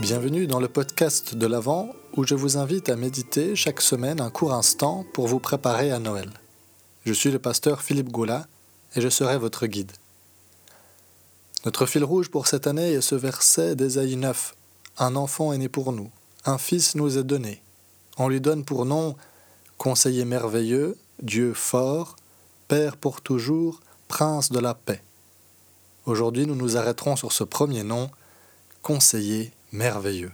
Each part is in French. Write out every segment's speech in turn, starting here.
Bienvenue dans le podcast de l'Avent où je vous invite à méditer chaque semaine un court instant pour vous préparer à Noël. Je suis le pasteur Philippe Goula et je serai votre guide. Notre fil rouge pour cette année est ce verset d'Ésaïe 9. Un enfant est né pour nous, un fils nous est donné. On lui donne pour nom Conseiller merveilleux, Dieu fort, Père pour toujours, Prince de la paix. Aujourd'hui, nous nous arrêterons sur ce premier nom, Conseiller merveilleux.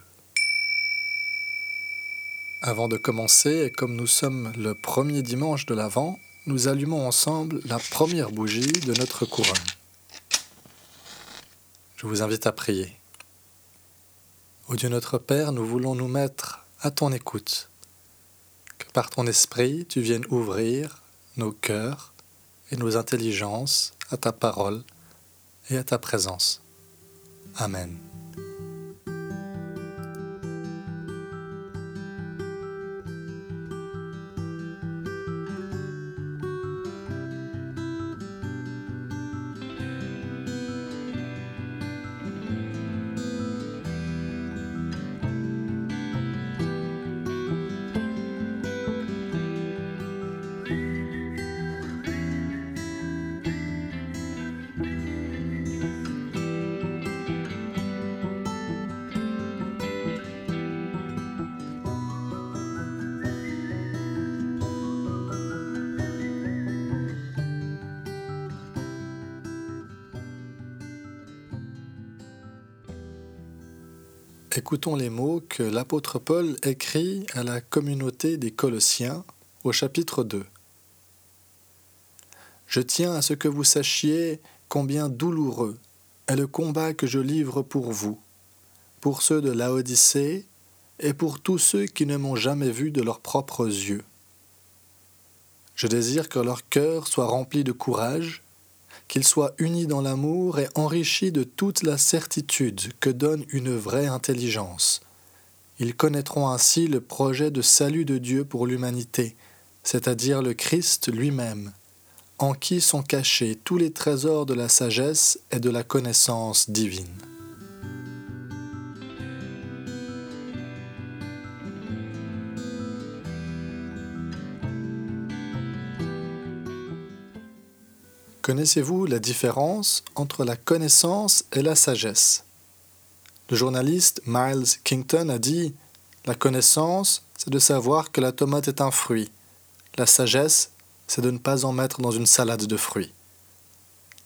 Avant de commencer, et comme nous sommes le premier dimanche de l'Avent, nous allumons ensemble la première bougie de notre couronne. Je vous invite à prier. Ô Dieu notre Père, nous voulons nous mettre à ton écoute que par ton esprit tu viennes ouvrir nos cœurs et nos intelligences à ta parole et à ta présence. Amen. Écoutons les mots que l'apôtre Paul écrit à la communauté des Colossiens au chapitre 2. Je tiens à ce que vous sachiez combien douloureux est le combat que je livre pour vous, pour ceux de Laodicée et pour tous ceux qui ne m'ont jamais vu de leurs propres yeux. Je désire que leur cœur soit rempli de courage qu'ils soient unis dans l'amour et enrichis de toute la certitude que donne une vraie intelligence. Ils connaîtront ainsi le projet de salut de Dieu pour l'humanité, c'est-à-dire le Christ lui-même, en qui sont cachés tous les trésors de la sagesse et de la connaissance divine. Connaissez-vous la différence entre la connaissance et la sagesse? Le journaliste Miles Kington a dit La connaissance, c'est de savoir que la tomate est un fruit. La sagesse, c'est de ne pas en mettre dans une salade de fruits.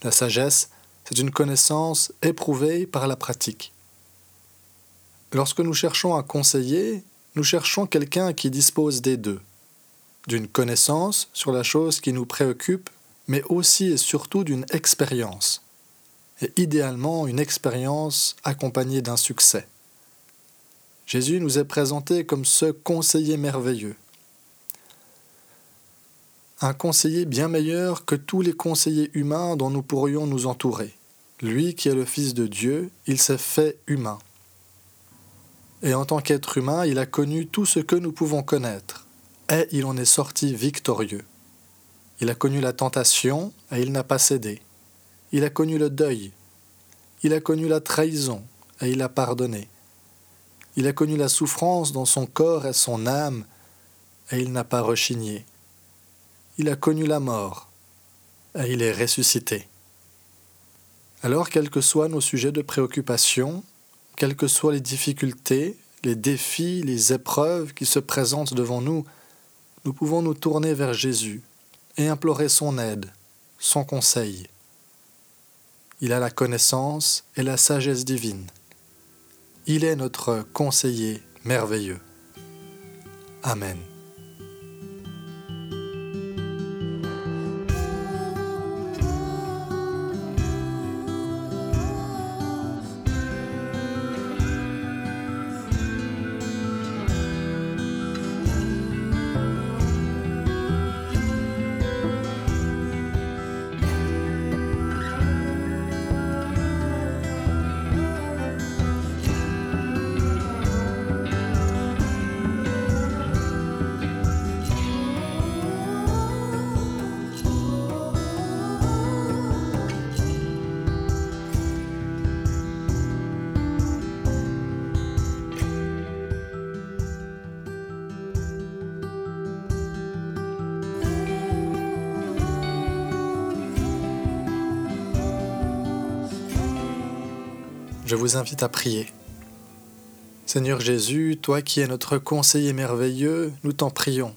La sagesse, c'est une connaissance éprouvée par la pratique. Lorsque nous cherchons à conseiller, nous cherchons quelqu'un qui dispose des deux. D'une connaissance sur la chose qui nous préoccupe mais aussi et surtout d'une expérience, et idéalement une expérience accompagnée d'un succès. Jésus nous est présenté comme ce conseiller merveilleux, un conseiller bien meilleur que tous les conseillers humains dont nous pourrions nous entourer. Lui qui est le Fils de Dieu, il s'est fait humain. Et en tant qu'être humain, il a connu tout ce que nous pouvons connaître, et il en est sorti victorieux. Il a connu la tentation et il n'a pas cédé. Il a connu le deuil. Il a connu la trahison et il a pardonné. Il a connu la souffrance dans son corps et son âme et il n'a pas rechigné. Il a connu la mort et il est ressuscité. Alors, quels que soient nos sujets de préoccupation, quelles que soient les difficultés, les défis, les épreuves qui se présentent devant nous, nous pouvons nous tourner vers Jésus et implorer son aide, son conseil. Il a la connaissance et la sagesse divine. Il est notre conseiller merveilleux. Amen. Je vous invite à prier. Seigneur Jésus, toi qui es notre conseiller merveilleux, nous t'en prions.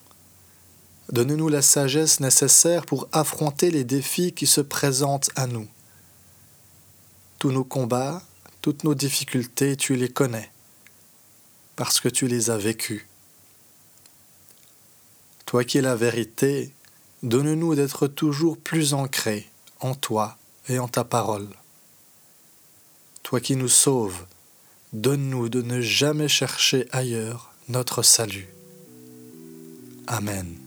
Donne-nous la sagesse nécessaire pour affronter les défis qui se présentent à nous. Tous nos combats, toutes nos difficultés, tu les connais, parce que tu les as vécus. Toi qui es la vérité, donne-nous d'être toujours plus ancrés en toi et en ta parole. Toi qui nous sauves, donne-nous de ne jamais chercher ailleurs notre salut. Amen.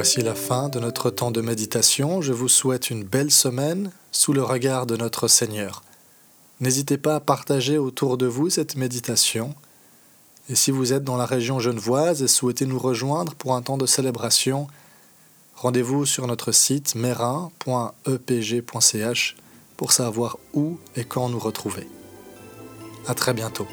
Voici la fin de notre temps de méditation. Je vous souhaite une belle semaine sous le regard de notre Seigneur. N'hésitez pas à partager autour de vous cette méditation. Et si vous êtes dans la région genevoise et souhaitez nous rejoindre pour un temps de célébration, rendez-vous sur notre site merin.epg.ch pour savoir où et quand nous retrouver. À très bientôt.